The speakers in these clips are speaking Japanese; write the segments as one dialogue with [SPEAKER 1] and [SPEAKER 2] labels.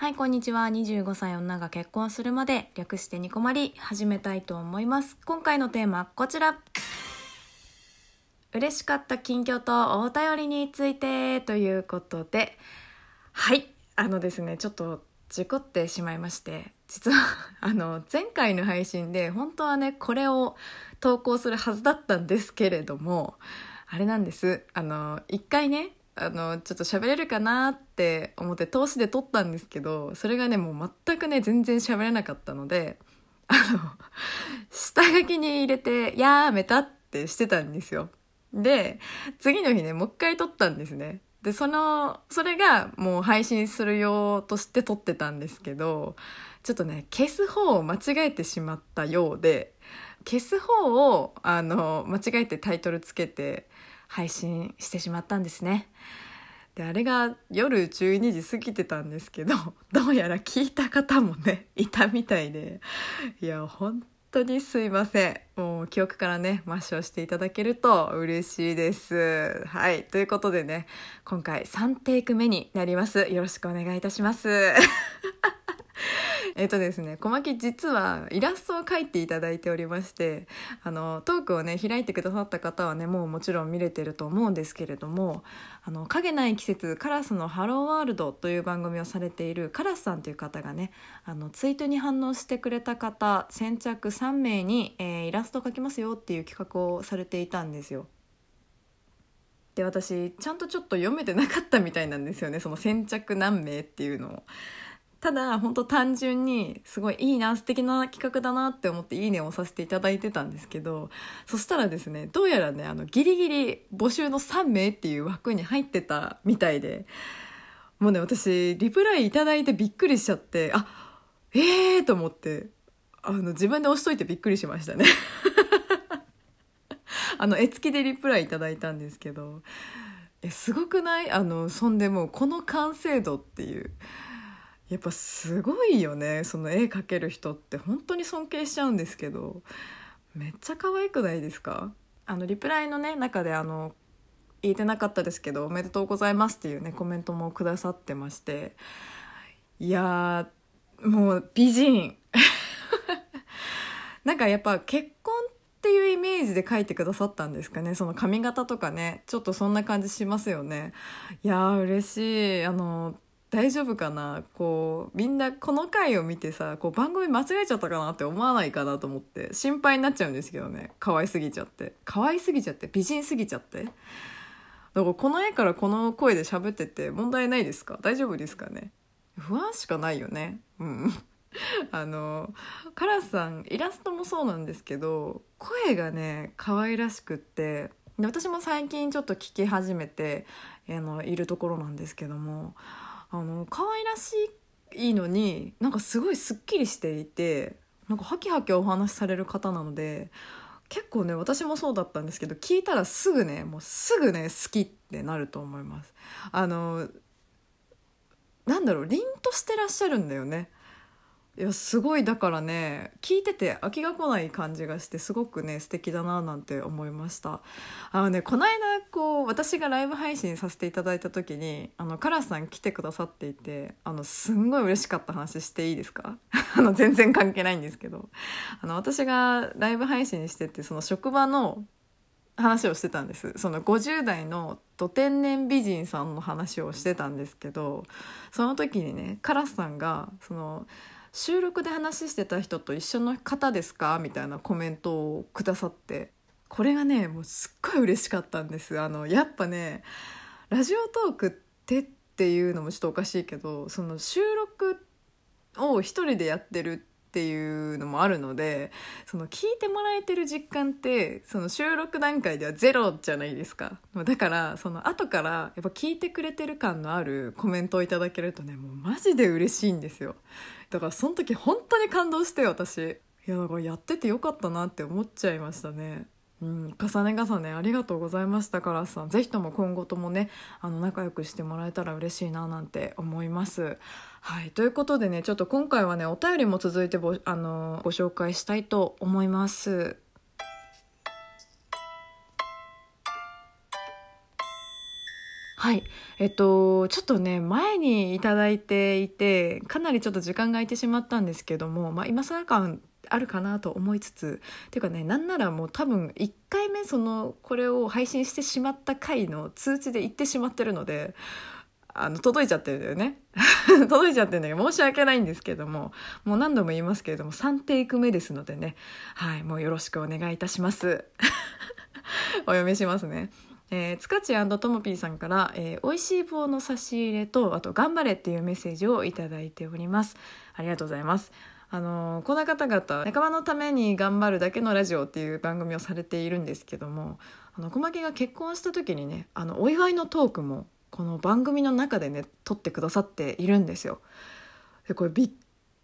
[SPEAKER 1] はい、こんにちは。25歳女が結婚するまで略してニコマリ始めたいと思います。今回のテーマこちら。嬉しかった近況とお便りについてということで、はい、あのですね、ちょっと事故ってしまいまして、実は あの前回の配信で本当はね、これを投稿するはずだったんですけれども、あれなんです。あの、一回ね、あの、ちょっと喋れるかなって思って通しで撮ったんですけど、それがね、もう全くね、全然喋れなかったので、あの、下書きに入れて、やめたってしてたんですよ。で、次の日ね、もう一回撮ったんですね。で、その、それがもう配信するようとして撮ってたんですけど、ちょっとね、消す方を間違えてしまったようで、消す方を、あの、間違えてタイトルつけて配信してしまったんですね。で、あれが夜12時過ぎてたんですけど、どうやら聞いた方もね、いたみたいで、いや、本当にすいません。もう記憶からね、抹消していただけると嬉しいです。はい。ということでね、今回3テイク目になります。よろしくお願いいたします。えっとですね、小牧実はイラストを描いていただいておりまして、あの、トークをね、開いてくださった方はね、もうもちろん見れてると思うんですけれども、あの、影ない季節カラスのハローワールドという番組をされているカラスさんという方がね、あの、ツイートに反応してくれた方、先着3名に、えーイラストを描きますよっていう企画をされていたんですよ。で私ちゃんとちょっと読めてなかったみたいなんですよねその先着何名っていうのをただ本当単純にすごいいいな素敵な企画だなって思っていいねをさせていただいてたんですけどそしたらですねどうやらねあのギリギリ募集の3名っていう枠に入ってたみたいでもうね私リプライいただいてびっくりしちゃってあええー、と思ってあの自分で押しといてびっくりしましたね。あの絵付きでリプライいただいたんですけどえすごくない？あのそんでもうこの完成度っていう。やっぱすごいよね。その絵描ける人って本当に尊敬しちゃうんですけど。めっちゃ可愛くないですか？あのリプライのね中であの言えてなかったですけど「おめでとうございます」っていうねコメントもくださってまして。いやもう美人。なんかやっぱ結婚っていうイメージで描いてくださったんですかね。その髪型とかねちょっとそんな感じしますよね。いやー嬉しい。あの大丈夫かな？こうみんなこの回を見てさこう番組間違えちゃったかなって思わないかなと思って心配になっちゃうんですけどね。可愛すぎちゃって。可愛すぎちゃって？美人すぎちゃって？だからこの絵からこの声で喋ってて問題ないですか？大丈夫ですかね？不安しかないよね。うん。あのカラスさんイラストもそうなんですけど声がね可愛らしくって私も最近ちょっと聞き始めてあのいるところなんですけどもあの可愛らしいのになんかすごいすっきりしていてなんかハキハキお話しされる方なので結構ね私もそうだったんですけど聞いたらすぐねもうすぐね好きってなると思います。あのなんだろう凛としてらっしゃるんだよね。いやすごいだからね聞いてて飽きが来ない感じがしてすごくね素敵だななんて思いました。あのねこの間こう私がライブ配信させていただいた時にあのカラスさん来てくださっていてあのすんごい嬉しかった話していいですか？あの全然関係ないんですけど。あの私がライブ配信しててその職場の話をしてたんです。その50代のど天然美人さんの話をしてたんですけどその時にねカラスさんがその収録で話してた人と一緒の方ですか？みたいなコメントをくださって。これがねもうすっごい嬉しかったんです。あのやっぱねラジオトークってっていうのもちょっとおかしいけどその収録を一人でやってるっていうのもあるのでその聞いてもらえてる実感ってその収録段階ではゼロじゃないですか。だからその後からやっぱ聞いてくれてる感のあるコメントをいただけるとねもうマジで嬉しいんですよ。だからその時本当に感動して私。いやだからやっててよかったなって思っちゃいましたね。うん、重ね重ねありがとうございましたカラスさんぜひとも今後ともねあの仲良くしてもらえたら嬉しいななんて思いますはいということでねちょっと今回はねお便りも続いてぼあのご紹介したいと思いますはい。えっと、ちょっとね、前にいただいていて、かなりちょっと時間が空いてしまったんですけども、まあ、今更感あるかなと思いつつ、っていうかね、なんならもう多分1回目その、これを配信してしまった回の通知で言ってしまってるので、あの、届いちゃってるんだよね。届いちゃってるんだけど、申し訳ないんですけども、もう何度も言いますけれども、3テイク目ですのでね、はい、もうよろしくお願いいたします。お読みしますね。えー、つかちともぴーさんから、えー、美味しい棒の差し入れとあと頑張れっていうメッセージをいただいておりますありがとうございますあの、この方々仲間のために頑張るだけのラジオっていう番組をされているんですけどもあの小牧が結婚した時にねあのお祝いのトークもこの番組の中でね撮ってくださっているんですよ。でこれびっ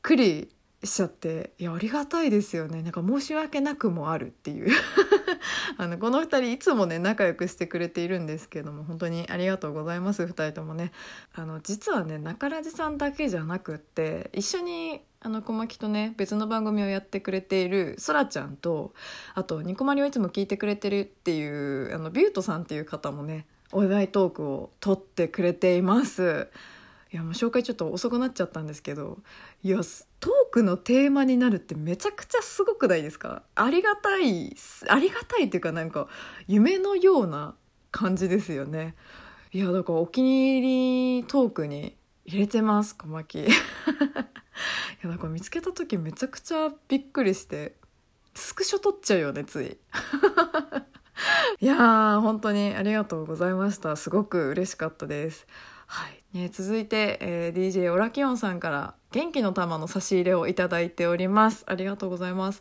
[SPEAKER 1] くりしちゃっていやありがたいですよね。なんか申し訳なくもあるっていう。あのこの2人いつもね仲良くしてくれているんですけども本当にありがとうございます。2人ともね。あの実はね中ラジさんだけじゃなくって一緒にあの小牧とね別の番組をやってくれているそらちゃんとあとニコマリをいつも聞いてくれてるっていうあのビュートさんっていう方もねお祝いトークを撮ってくれています。いやもう紹介ちょっと遅くなっちゃったんですけどいやトークのテーマになるってめちゃくちゃすごくないですか？ありがたいありがたいっていうかなんか夢のような感じですよね。いやだからお気に入りトークに入れてます小牧。いやなんか見つけた時めちゃくちゃびっくりしてスクショ撮っちゃうよねつい。いやー本当にありがとうございました。すごく嬉しかったです。はい、ね、続いて、えー、DJ オラキオンさんから元気の玉の差し入れをいただいております。ありがとうございます。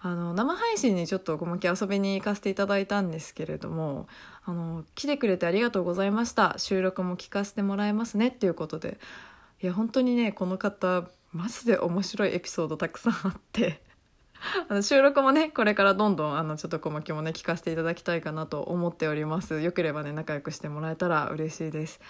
[SPEAKER 1] あの生配信にちょっとごまき遊びに行かせていただいたんですけれどもあの来てくれてありがとうございました。収録も聞かせてもらえますね。っていうことで。いや本当にねこの方マジで面白いエピソードたくさんあって。あの収録もねこれからどんどんあのちょっと小牧もね聞かせていただきたいかなと思っております。よければね仲良くしてもらえたら嬉しいです。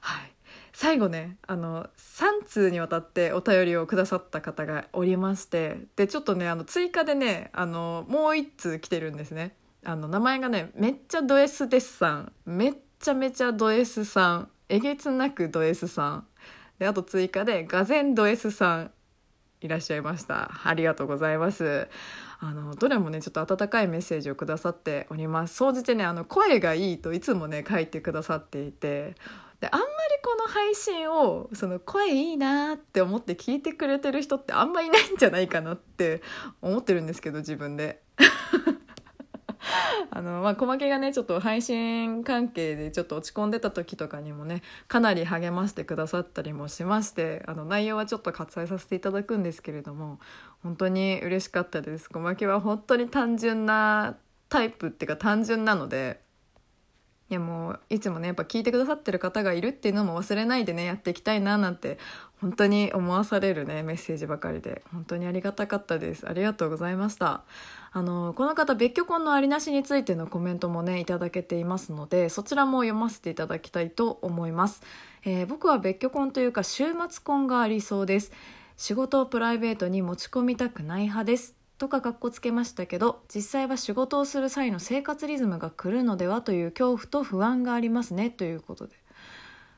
[SPEAKER 1] はい。最後ねあの3通にわたってお便りをくださった方がおりましてでちょっとねあの追加でねあのもう1通来てるんですね。あの名前がねめっちゃド S ですさん。めっちゃめちゃド S さん。えげつなくド S さん。であと追加でがぜんド S さん。いらっしゃいました。ありがとうございます。あのどれもねちょっと温かいメッセージをくださっております。総じてねあの声がいいといつもね書いてくださっていて。であんまりこの配信をその声いいなって思って聞いてくれてる人ってあんまいないんじゃないかなって思ってるんですけど自分で。あのまあ、小牧がねちょっと配信関係でちょっと落ち込んでた時とかにもねかなり励ましてくださったりもしましてあの内容はちょっと割愛させていただくんですけれども本当に嬉しかったです。小牧は本当に単純なタイプっていうか単純なのでいやもういつもねやっぱ聞いてくださってる方がいるっていうのも忘れないでねやっていきたいななんて本当に思わされるねメッセージばかりで。本当にありがたかったです。ありがとうございました。あのこの方別居婚のありなしについてのコメントもねいただけていますのでそちらも読ませていただきたいと思います、えー、僕は別居婚というか週末婚がありそうです。仕事をプライベートに持ち込みたくない派です。とかかっこつけましたけど実際は仕事をする際の生活リズムが来るのではという恐怖と不安がありますね。ということで。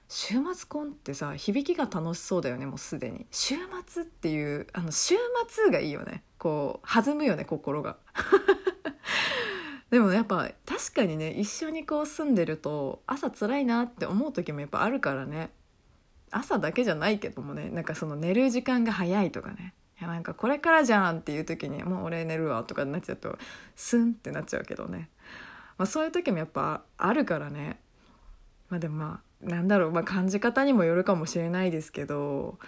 [SPEAKER 1] 週末婚ってさ響きが楽しそうだよねもうすでに。週末っていうあの週末がいいよね。こう弾むよね心が。でもやっぱ確かにね一緒にこう住んでると朝辛いなって思う時もやっぱあるからね。朝だけじゃないけどもねなんかその寝る時間が早いとかね。いやなんかこれからじゃんっていう時にもう俺寝るわとかになっちゃうとスンってなっちゃうけどね、まあ、そういう時もやっぱあるからね。まあでもまあなんだろう、まあ、感じ方にもよるかもしれないですけど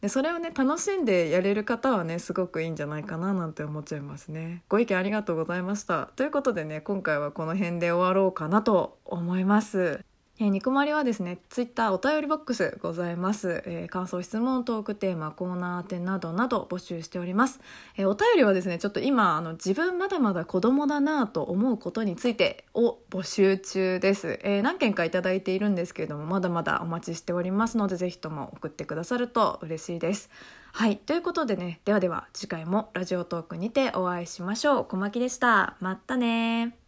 [SPEAKER 1] でそれをね楽しんでやれる方はねすごくいいんじゃないかななんて思っちゃいますね。ご意見ありがとうございました。ということでね今回はこの辺で終わろうかなと思います。えー、肉まりはですね、ツイッターお便りボックスございます。えー、感想、質問、トークテーマ、コーナー宛などなど募集しております。えー、お便りはですね、ちょっと今、あの、自分まだまだ子供だなと思うことについてを募集中です。え何件かいただいているんですけれども、まだまだお待ちしておりますので、ぜひとも送ってくださると嬉しいです。はい。ということでね、ではでは次回もラジオトークにてお会いしましょう。小牧でした。またね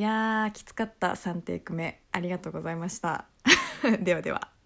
[SPEAKER 1] いやーきつかった。3テイク目。ありがとうございました。ではでは。